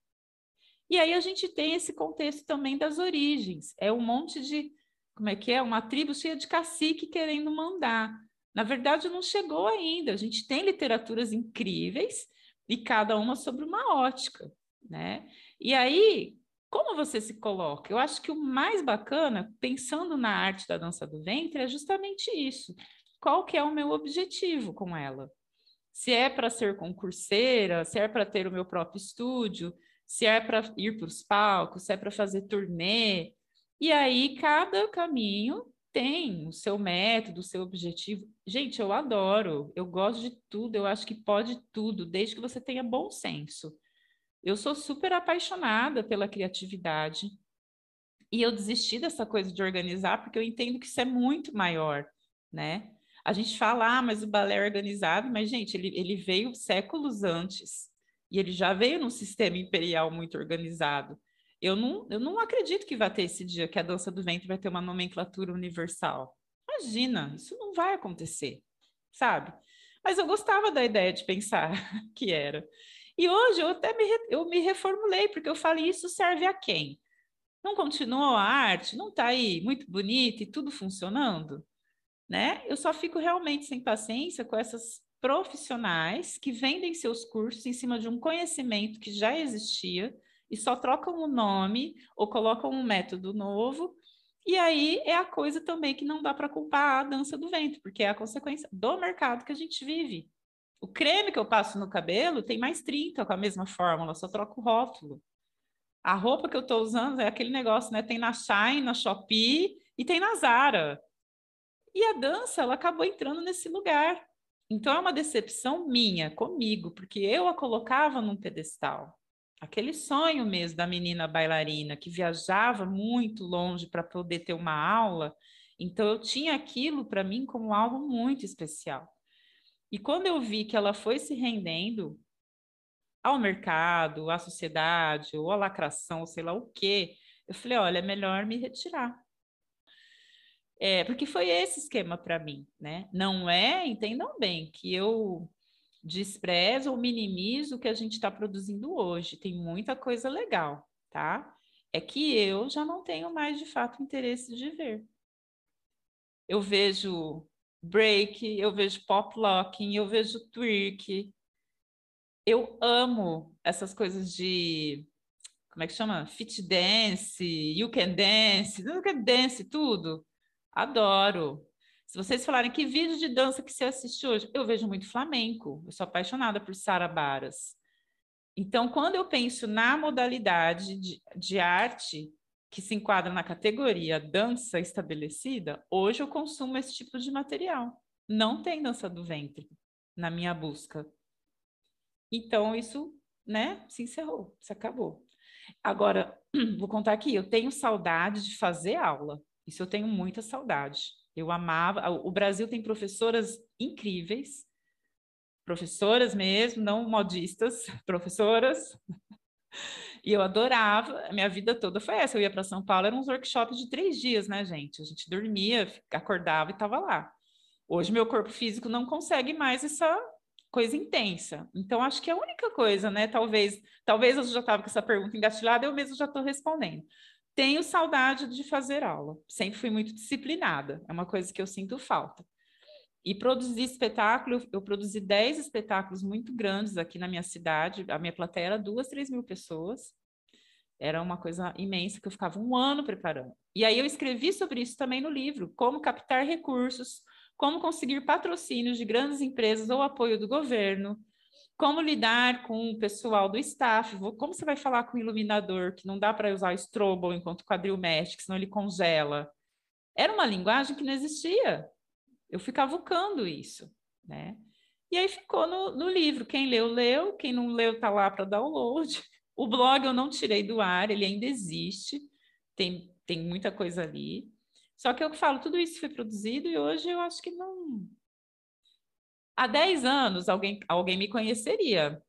E aí a gente tem esse contexto também das origens, é um monte de, como é que é? Uma tribo cheia de cacique querendo mandar. Na verdade, não chegou ainda. A gente tem literaturas incríveis, e cada uma sobre uma ótica, né? E aí, como você se coloca? Eu acho que o mais bacana, pensando na arte da dança do ventre, é justamente isso. Qual que é o meu objetivo com ela? Se é para ser concurseira, se é para ter o meu próprio estúdio, se é para ir para os palcos, se é para fazer turnê. E aí, cada caminho tem o seu método, o seu objetivo. Gente, eu adoro, eu gosto de tudo, eu acho que pode tudo, desde que você tenha bom senso. Eu sou super apaixonada pela criatividade e eu desisti dessa coisa de organizar porque eu entendo que isso é muito maior, né? A gente fala, ah, mas o balé é organizado, mas, gente, ele, ele veio séculos antes e ele já veio num sistema imperial muito organizado. Eu não, eu não acredito que vai ter esse dia que a dança do ventre vai ter uma nomenclatura universal. Imagina, isso não vai acontecer, sabe? Mas eu gostava da ideia de pensar (laughs) que era. E hoje eu até me, eu me reformulei, porque eu falei, isso serve a quem? Não continuou a arte? Não está aí muito bonita e tudo funcionando? Né? Eu só fico realmente sem paciência com essas profissionais que vendem seus cursos em cima de um conhecimento que já existia e só trocam o nome ou colocam um método novo. E aí é a coisa também que não dá para culpar a dança do vento, porque é a consequência do mercado que a gente vive. O creme que eu passo no cabelo tem mais 30 com a mesma fórmula, só troco o rótulo. A roupa que eu estou usando é aquele negócio, né? Tem na Shine, na Shopee e tem na Zara. E a dança, ela acabou entrando nesse lugar. Então é uma decepção minha comigo, porque eu a colocava num pedestal. Aquele sonho mesmo da menina bailarina que viajava muito longe para poder ter uma aula. Então eu tinha aquilo para mim como algo muito especial. E quando eu vi que ela foi se rendendo ao mercado, à sociedade, ou à lacração, sei lá o quê, eu falei, olha, é melhor me retirar. É, porque foi esse esquema para mim, né? Não é, entendam bem, que eu desprezo ou minimizo o que a gente está produzindo hoje. Tem muita coisa legal, tá? É que eu já não tenho mais de fato interesse de ver. Eu vejo break, eu vejo pop locking, eu vejo twerk. Eu amo essas coisas de como é que chama? Fit dance, you can dance, you can dance, tudo. Adoro. Se vocês falarem que vídeo de dança que você assiste hoje, eu vejo muito flamenco. Eu sou apaixonada por Sara Baras. Então, quando eu penso na modalidade de, de arte que se enquadra na categoria dança estabelecida, hoje eu consumo esse tipo de material. Não tem dança do ventre na minha busca. Então, isso, né, se encerrou, se acabou. Agora, (clears throat) vou contar aqui, eu tenho saudade de fazer aula. Isso eu tenho muita saudade. Eu amava. O Brasil tem professoras incríveis, professoras mesmo, não modistas, (laughs) professoras. E eu adorava, a minha vida toda foi essa. Eu ia para São Paulo, eram uns workshops de três dias, né, gente? A gente dormia, acordava e estava lá. Hoje, meu corpo físico não consegue mais essa coisa intensa. Então, acho que a única coisa, né? Talvez, talvez eu já estava com essa pergunta engatilhada, eu mesmo já estou respondendo. Tenho saudade de fazer aula. Sempre fui muito disciplinada. É uma coisa que eu sinto falta. E produzir espetáculo, eu produzi 10 espetáculos muito grandes aqui na minha cidade. A minha plateia era duas, três mil pessoas. Era uma coisa imensa que eu ficava um ano preparando. E aí eu escrevi sobre isso também no livro, como captar recursos, como conseguir patrocínios de grandes empresas ou apoio do governo, como lidar com o pessoal do staff, como você vai falar com o iluminador, que não dá para usar strobo enquanto quadril mexe, senão ele congela. Era uma linguagem que não existia. Eu ficava vucando isso, né? E aí ficou no, no livro. Quem leu, leu. Quem não leu, tá lá para download. O blog eu não tirei do ar, ele ainda existe. Tem, tem muita coisa ali. Só que eu falo, tudo isso foi produzido e hoje eu acho que não, Há 10 anos alguém, alguém me conheceria.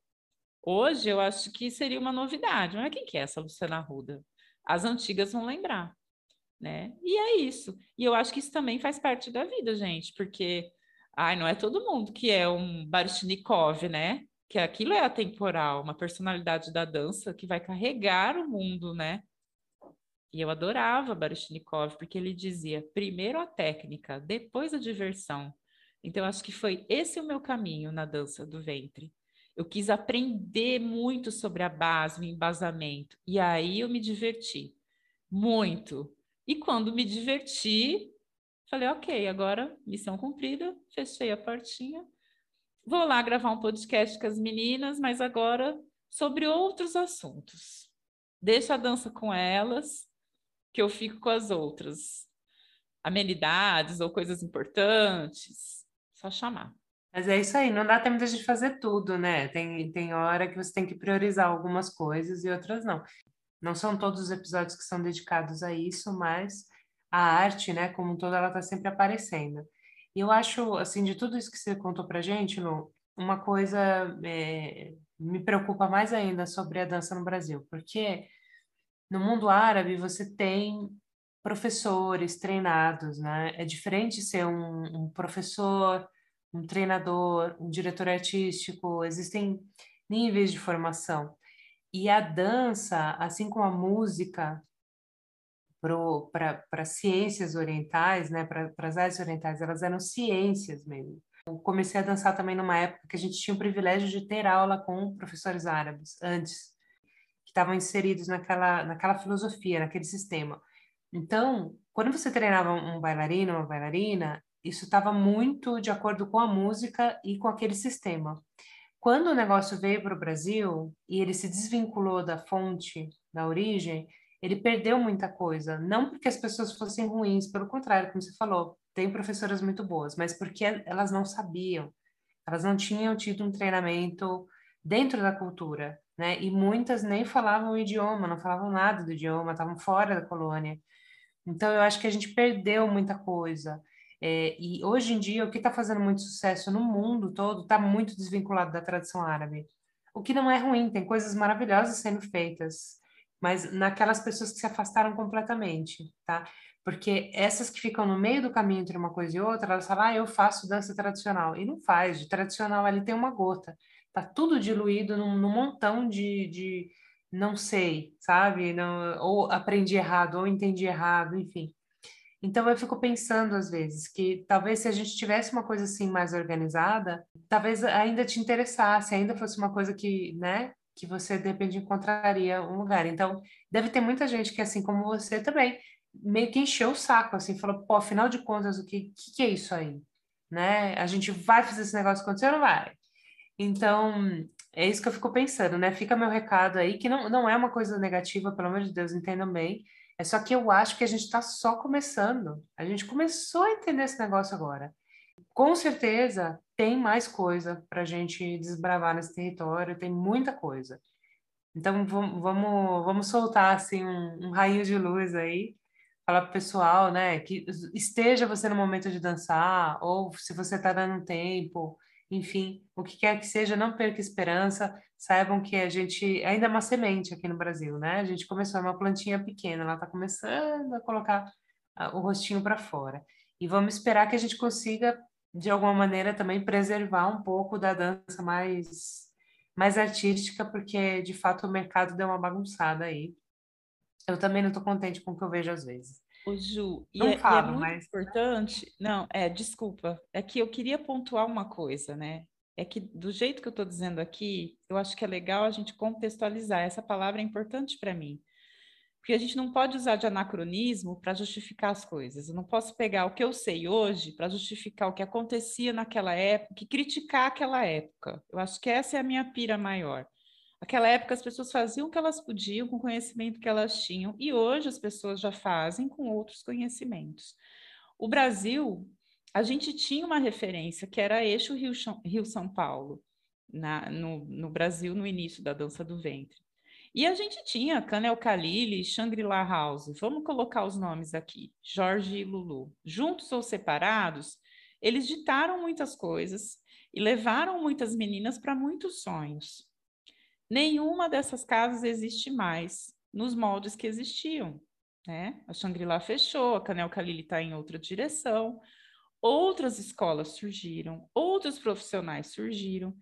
Hoje eu acho que seria uma novidade. Mas quem que é essa Luciana Arruda? As antigas vão lembrar, né? E é isso. E eu acho que isso também faz parte da vida, gente, porque ai, não é todo mundo que é um Baryshnikov, né? Que aquilo é atemporal, uma personalidade da dança que vai carregar o mundo, né? E eu adorava Baryshnikov, porque ele dizia: primeiro a técnica, depois a diversão. Então, acho que foi esse o meu caminho na dança do ventre. Eu quis aprender muito sobre a base, o embasamento. E aí eu me diverti. Muito. E quando me diverti, falei, ok, agora missão cumprida, fechei a portinha. Vou lá gravar um podcast com as meninas, mas agora sobre outros assuntos. Deixa a dança com elas, que eu fico com as outras amenidades ou coisas importantes. Só chamar. Mas é isso aí, não dá tempo de fazer tudo, né? Tem, tem hora que você tem que priorizar algumas coisas e outras não. Não são todos os episódios que são dedicados a isso, mas a arte, né, como um todo, ela está sempre aparecendo. E eu acho, assim, de tudo isso que você contou pra gente, Lu, uma coisa é, me preocupa mais ainda sobre a dança no Brasil, porque no mundo árabe você tem professores treinados, né? É diferente ser um, um professor um treinador, um diretor artístico, existem níveis de formação. E a dança, assim como a música, para ciências orientais, né, para as artes orientais, elas eram ciências mesmo. Eu comecei a dançar também numa época que a gente tinha o privilégio de ter aula com professores árabes antes, que estavam inseridos naquela, naquela filosofia, naquele sistema. Então, quando você treinava um bailarino, uma bailarina, isso estava muito de acordo com a música e com aquele sistema. Quando o negócio veio para o Brasil e ele se desvinculou da fonte, da origem, ele perdeu muita coisa. Não porque as pessoas fossem ruins, pelo contrário, como você falou, tem professoras muito boas, mas porque elas não sabiam, elas não tinham tido um treinamento dentro da cultura, né? E muitas nem falavam o idioma, não falavam nada do idioma, estavam fora da colônia. Então eu acho que a gente perdeu muita coisa. É, e hoje em dia, o que está fazendo muito sucesso no mundo todo está muito desvinculado da tradição árabe. O que não é ruim, tem coisas maravilhosas sendo feitas mas naquelas pessoas que se afastaram completamente, tá? Porque essas que ficam no meio do caminho entre uma coisa e outra, elas falam, ah, eu faço dança tradicional. E não faz, de tradicional ali tem uma gota. Tá tudo diluído num, num montão de, de não sei, sabe? Não, ou aprendi errado, ou entendi errado, enfim. Então eu fico pensando às vezes que talvez se a gente tivesse uma coisa assim mais organizada, talvez ainda te interessasse, ainda fosse uma coisa que, né, que você de repente encontraria um lugar. Então, deve ter muita gente que, assim como você também, meio que encheu o saco, assim, falou, pô, afinal de contas, o que, que, que é isso aí? Né? A gente vai fazer esse negócio acontecer ou não vai? Então, é isso que eu fico pensando, né? Fica meu recado aí, que não, não é uma coisa negativa, pelo amor de Deus, entendam bem. É só que eu acho que a gente está só começando. A gente começou a entender esse negócio agora. Com certeza, tem mais coisa para a gente desbravar nesse território, tem muita coisa. Então vamos, vamos, soltar assim um, um raio de luz aí, falar para o pessoal, né, que esteja você no momento de dançar, ou se você está dando tempo, enfim, o que quer que seja, não perca esperança, saibam que a gente ainda é uma semente aqui no Brasil, né? A gente começou é uma plantinha pequena, ela está começando a colocar o rostinho para fora. E vamos esperar que a gente consiga de alguma maneira também preservar um pouco da dança mais mais artística, porque de fato o mercado deu uma bagunçada aí. Eu também não estou contente com o que eu vejo às vezes. O Ju, não e, falo, é, e é muito mas... importante. Não, é, desculpa. É que eu queria pontuar uma coisa, né? É que do jeito que eu estou dizendo aqui, eu acho que é legal a gente contextualizar. Essa palavra é importante para mim. Porque a gente não pode usar de anacronismo para justificar as coisas. Eu não posso pegar o que eu sei hoje para justificar o que acontecia naquela época e criticar aquela época. Eu acho que essa é a minha pira maior. Aquela época as pessoas faziam o que elas podiam com o conhecimento que elas tinham e hoje as pessoas já fazem com outros conhecimentos. O Brasil, a gente tinha uma referência que era eixo Rio-São Paulo, na, no, no Brasil no início da dança do ventre. E a gente tinha Canel Kalili, Shangri-La House, vamos colocar os nomes aqui, Jorge e Lulu. Juntos ou separados, eles ditaram muitas coisas e levaram muitas meninas para muitos sonhos. Nenhuma dessas casas existe mais nos moldes que existiam. Né? A Shangri-La fechou, a Canel Kalili está em outra direção, outras escolas surgiram, outros profissionais surgiram.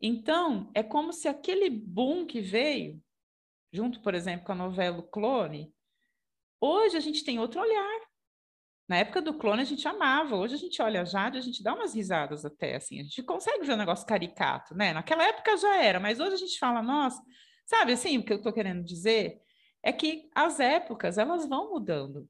Então, é como se aquele boom que veio junto, por exemplo, com a novela Clone, hoje a gente tem outro olhar. Na época do clone a gente amava, hoje a gente olha a Jade, a gente dá umas risadas até, assim, a gente consegue ver um negócio caricato, né? Naquela época já era, mas hoje a gente fala, nossa, sabe assim, o que eu estou querendo dizer é que as épocas, elas vão mudando.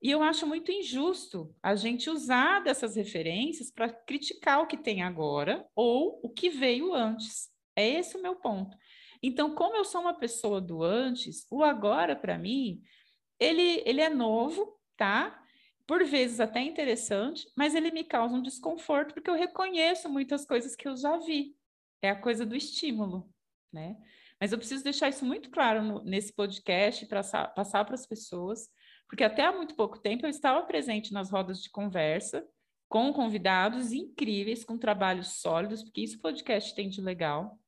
E eu acho muito injusto a gente usar dessas referências para criticar o que tem agora ou o que veio antes. É esse o meu ponto. Então, como eu sou uma pessoa do antes, o agora, para mim, ele, ele é novo, tá? Por vezes até interessante, mas ele me causa um desconforto, porque eu reconheço muitas coisas que eu já vi. É a coisa do estímulo, né? Mas eu preciso deixar isso muito claro no, nesse podcast, para passar para as pessoas, porque até há muito pouco tempo eu estava presente nas rodas de conversa, com convidados incríveis, com trabalhos sólidos, porque isso podcast tem de legal.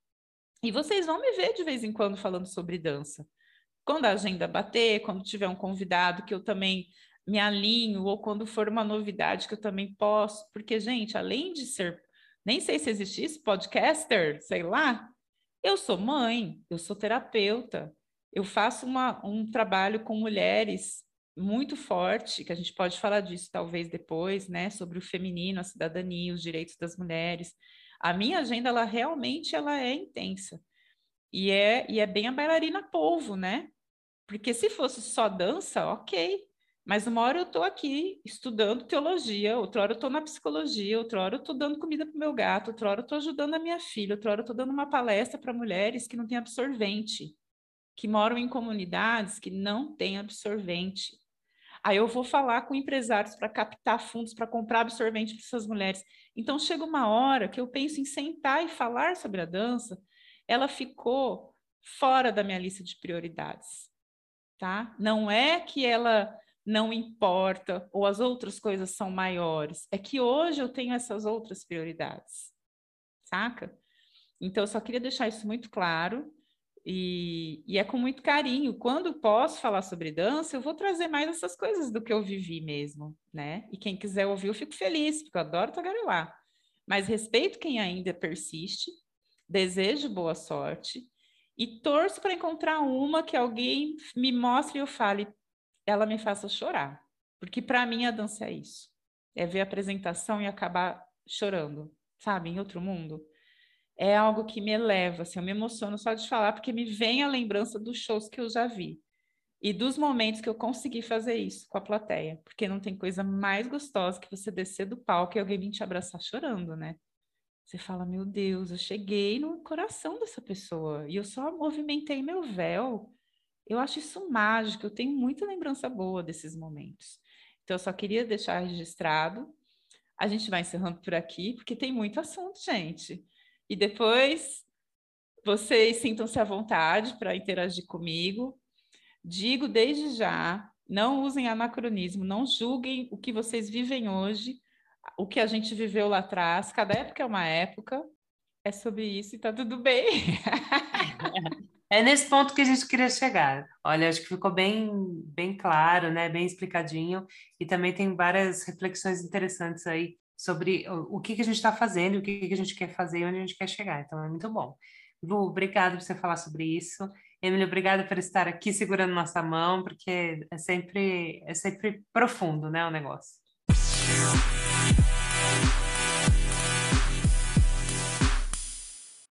E vocês vão me ver de vez em quando falando sobre dança. Quando a agenda bater, quando tiver um convidado que eu também me alinho, ou quando for uma novidade que eu também posso. Porque, gente, além de ser, nem sei se existisse podcaster, sei lá, eu sou mãe, eu sou terapeuta, eu faço uma, um trabalho com mulheres muito forte, que a gente pode falar disso talvez depois, né, sobre o feminino, a cidadania, os direitos das mulheres. A minha agenda, ela realmente ela é intensa. E é, e é bem a bailarina polvo, né? Porque se fosse só dança, ok. Mas uma hora eu estou aqui estudando teologia, outra hora eu estou na psicologia, outra hora eu estou dando comida para o meu gato, outra hora eu estou ajudando a minha filha, outra hora eu estou dando uma palestra para mulheres que não têm absorvente, que moram em comunidades que não têm absorvente. Aí eu vou falar com empresários para captar fundos para comprar absorvente para essas mulheres. Então chega uma hora que eu penso em sentar e falar sobre a dança, ela ficou fora da minha lista de prioridades, tá? Não é que ela não importa ou as outras coisas são maiores, é que hoje eu tenho essas outras prioridades, saca? Então eu só queria deixar isso muito claro e, e, é com muito carinho. Quando posso falar sobre dança, eu vou trazer mais essas coisas do que eu vivi mesmo, né? E quem quiser ouvir, eu fico feliz, porque eu adoro tagarelar. Mas respeito quem ainda persiste, desejo boa sorte e torço para encontrar uma que alguém me mostre e eu fale, ela me faça chorar. Porque para mim a dança é isso. É ver a apresentação e acabar chorando, sabe? Em outro mundo é algo que me eleva, assim, eu me emociono só de falar, porque me vem a lembrança dos shows que eu já vi e dos momentos que eu consegui fazer isso com a plateia, porque não tem coisa mais gostosa que você descer do palco e alguém vir te abraçar chorando, né? Você fala, meu Deus, eu cheguei no coração dessa pessoa e eu só movimentei meu véu. Eu acho isso mágico, eu tenho muita lembrança boa desses momentos. Então, eu só queria deixar registrado. A gente vai encerrando por aqui, porque tem muito assunto, gente. E depois vocês sintam-se à vontade para interagir comigo. Digo desde já, não usem anacronismo, não julguem o que vocês vivem hoje, o que a gente viveu lá atrás. Cada época é uma época. É sobre isso e tá tudo bem. (laughs) É nesse ponto que a gente queria chegar. Olha, acho que ficou bem, bem claro, né? Bem explicadinho. E também tem várias reflexões interessantes aí sobre o, o que, que a gente está fazendo, o que, que a gente quer fazer e onde a gente quer chegar. Então, é muito bom. Lu, obrigado por você falar sobre isso. Emily, obrigado por estar aqui segurando nossa mão, porque é sempre, é sempre profundo, né, o negócio.